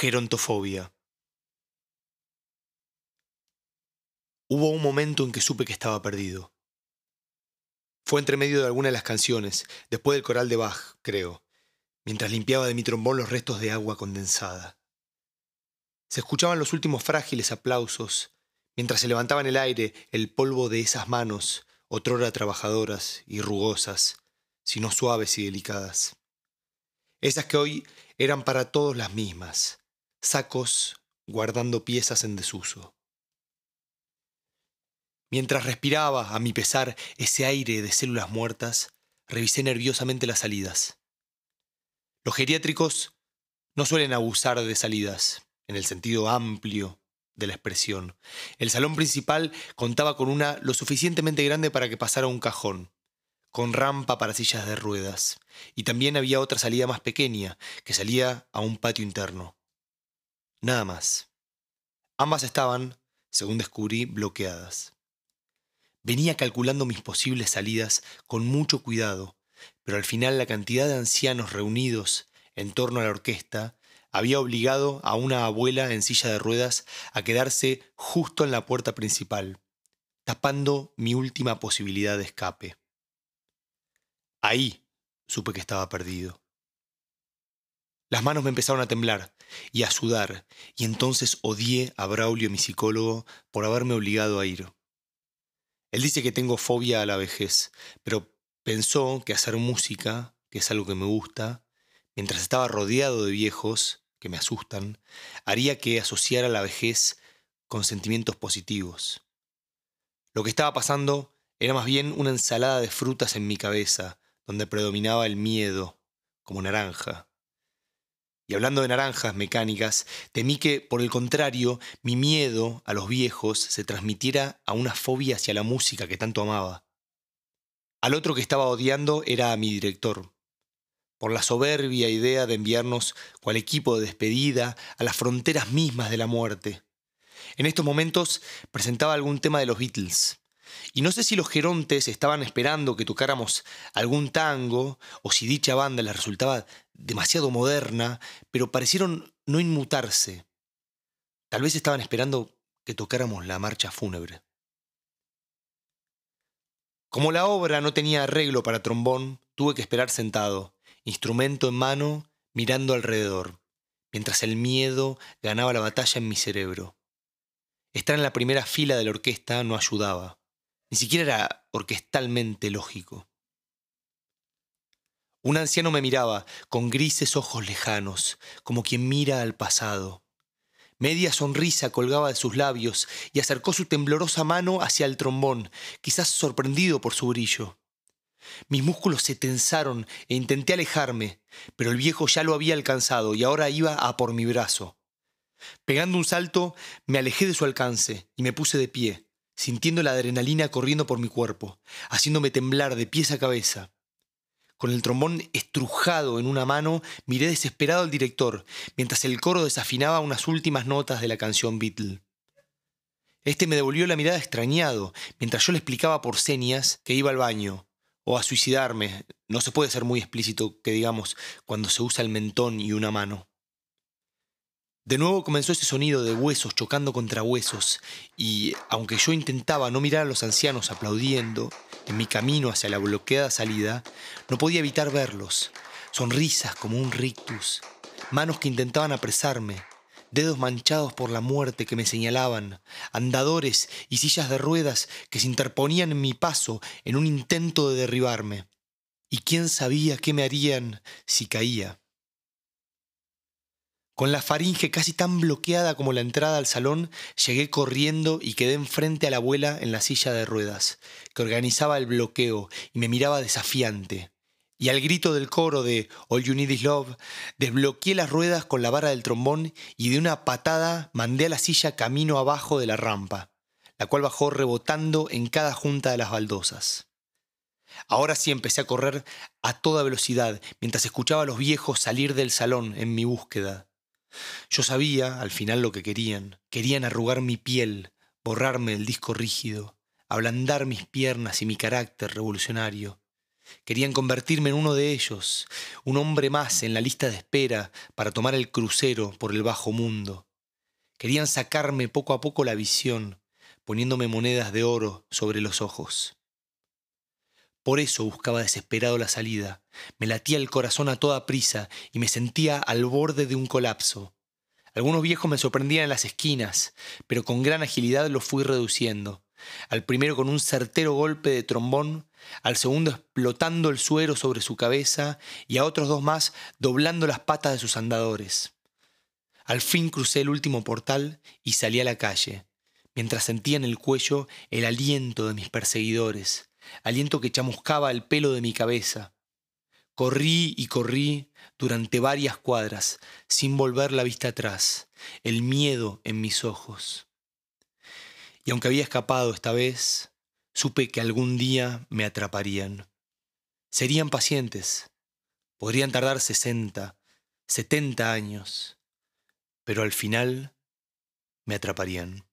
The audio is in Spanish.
Gerontofobia. Hubo un momento en que supe que estaba perdido. Fue entre medio de alguna de las canciones, después del coral de Bach, creo, mientras limpiaba de mi trombón los restos de agua condensada. Se escuchaban los últimos frágiles aplausos, mientras se levantaba en el aire el polvo de esas manos, otrora trabajadoras y rugosas, sino suaves y delicadas. Esas que hoy eran para todos las mismas, sacos guardando piezas en desuso. Mientras respiraba, a mi pesar, ese aire de células muertas, revisé nerviosamente las salidas. Los geriátricos no suelen abusar de salidas, en el sentido amplio de la expresión. El salón principal contaba con una lo suficientemente grande para que pasara un cajón, con rampa para sillas de ruedas, y también había otra salida más pequeña, que salía a un patio interno. Nada más. Ambas estaban, según descubrí, bloqueadas. Venía calculando mis posibles salidas con mucho cuidado, pero al final la cantidad de ancianos reunidos en torno a la orquesta había obligado a una abuela en silla de ruedas a quedarse justo en la puerta principal, tapando mi última posibilidad de escape. Ahí supe que estaba perdido. Las manos me empezaron a temblar y a sudar, y entonces odié a Braulio, mi psicólogo, por haberme obligado a ir. Él dice que tengo fobia a la vejez, pero pensó que hacer música, que es algo que me gusta, mientras estaba rodeado de viejos que me asustan, haría que asociara la vejez con sentimientos positivos. Lo que estaba pasando era más bien una ensalada de frutas en mi cabeza, donde predominaba el miedo, como naranja. Y hablando de naranjas mecánicas, temí que, por el contrario, mi miedo a los viejos se transmitiera a una fobia hacia la música que tanto amaba. Al otro que estaba odiando era a mi director, por la soberbia idea de enviarnos cual equipo de despedida a las fronteras mismas de la muerte. En estos momentos presentaba algún tema de los Beatles, y no sé si los gerontes estaban esperando que tocáramos algún tango o si dicha banda les resultaba demasiado moderna, pero parecieron no inmutarse. Tal vez estaban esperando que tocáramos la marcha fúnebre. Como la obra no tenía arreglo para trombón, tuve que esperar sentado, instrumento en mano, mirando alrededor, mientras el miedo ganaba la batalla en mi cerebro. Estar en la primera fila de la orquesta no ayudaba. Ni siquiera era orquestalmente lógico. Un anciano me miraba, con grises ojos lejanos, como quien mira al pasado. Media sonrisa colgaba de sus labios y acercó su temblorosa mano hacia el trombón, quizás sorprendido por su brillo. Mis músculos se tensaron e intenté alejarme, pero el viejo ya lo había alcanzado y ahora iba a por mi brazo. Pegando un salto, me alejé de su alcance y me puse de pie sintiendo la adrenalina corriendo por mi cuerpo, haciéndome temblar de pies a cabeza. Con el trombón estrujado en una mano, miré desesperado al director, mientras el coro desafinaba unas últimas notas de la canción Beatle. Este me devolvió la mirada extrañado, mientras yo le explicaba por señas que iba al baño, o a suicidarme. No se puede ser muy explícito que digamos cuando se usa el mentón y una mano. De nuevo comenzó ese sonido de huesos chocando contra huesos, y aunque yo intentaba no mirar a los ancianos aplaudiendo en mi camino hacia la bloqueada salida, no podía evitar verlos. Sonrisas como un rictus, manos que intentaban apresarme, dedos manchados por la muerte que me señalaban, andadores y sillas de ruedas que se interponían en mi paso en un intento de derribarme. ¿Y quién sabía qué me harían si caía? Con la faringe casi tan bloqueada como la entrada al salón, llegué corriendo y quedé enfrente a la abuela en la silla de ruedas, que organizaba el bloqueo y me miraba desafiante. Y al grito del coro de All You Need Is Love, desbloqueé las ruedas con la vara del trombón y de una patada mandé a la silla camino abajo de la rampa, la cual bajó rebotando en cada junta de las baldosas. Ahora sí empecé a correr a toda velocidad mientras escuchaba a los viejos salir del salón en mi búsqueda. Yo sabía al final lo que querían. Querían arrugar mi piel, borrarme el disco rígido, ablandar mis piernas y mi carácter revolucionario. Querían convertirme en uno de ellos, un hombre más en la lista de espera para tomar el crucero por el bajo mundo. Querían sacarme poco a poco la visión, poniéndome monedas de oro sobre los ojos. Por eso buscaba desesperado la salida. Me latía el corazón a toda prisa y me sentía al borde de un colapso. Algunos viejos me sorprendían en las esquinas, pero con gran agilidad los fui reduciendo. Al primero con un certero golpe de trombón, al segundo explotando el suero sobre su cabeza y a otros dos más doblando las patas de sus andadores. Al fin crucé el último portal y salí a la calle, mientras sentía en el cuello el aliento de mis perseguidores, aliento que chamuscaba el pelo de mi cabeza. Corrí y corrí durante varias cuadras, sin volver la vista atrás, el miedo en mis ojos. Y aunque había escapado esta vez, supe que algún día me atraparían. Serían pacientes, podrían tardar sesenta, setenta años, pero al final me atraparían.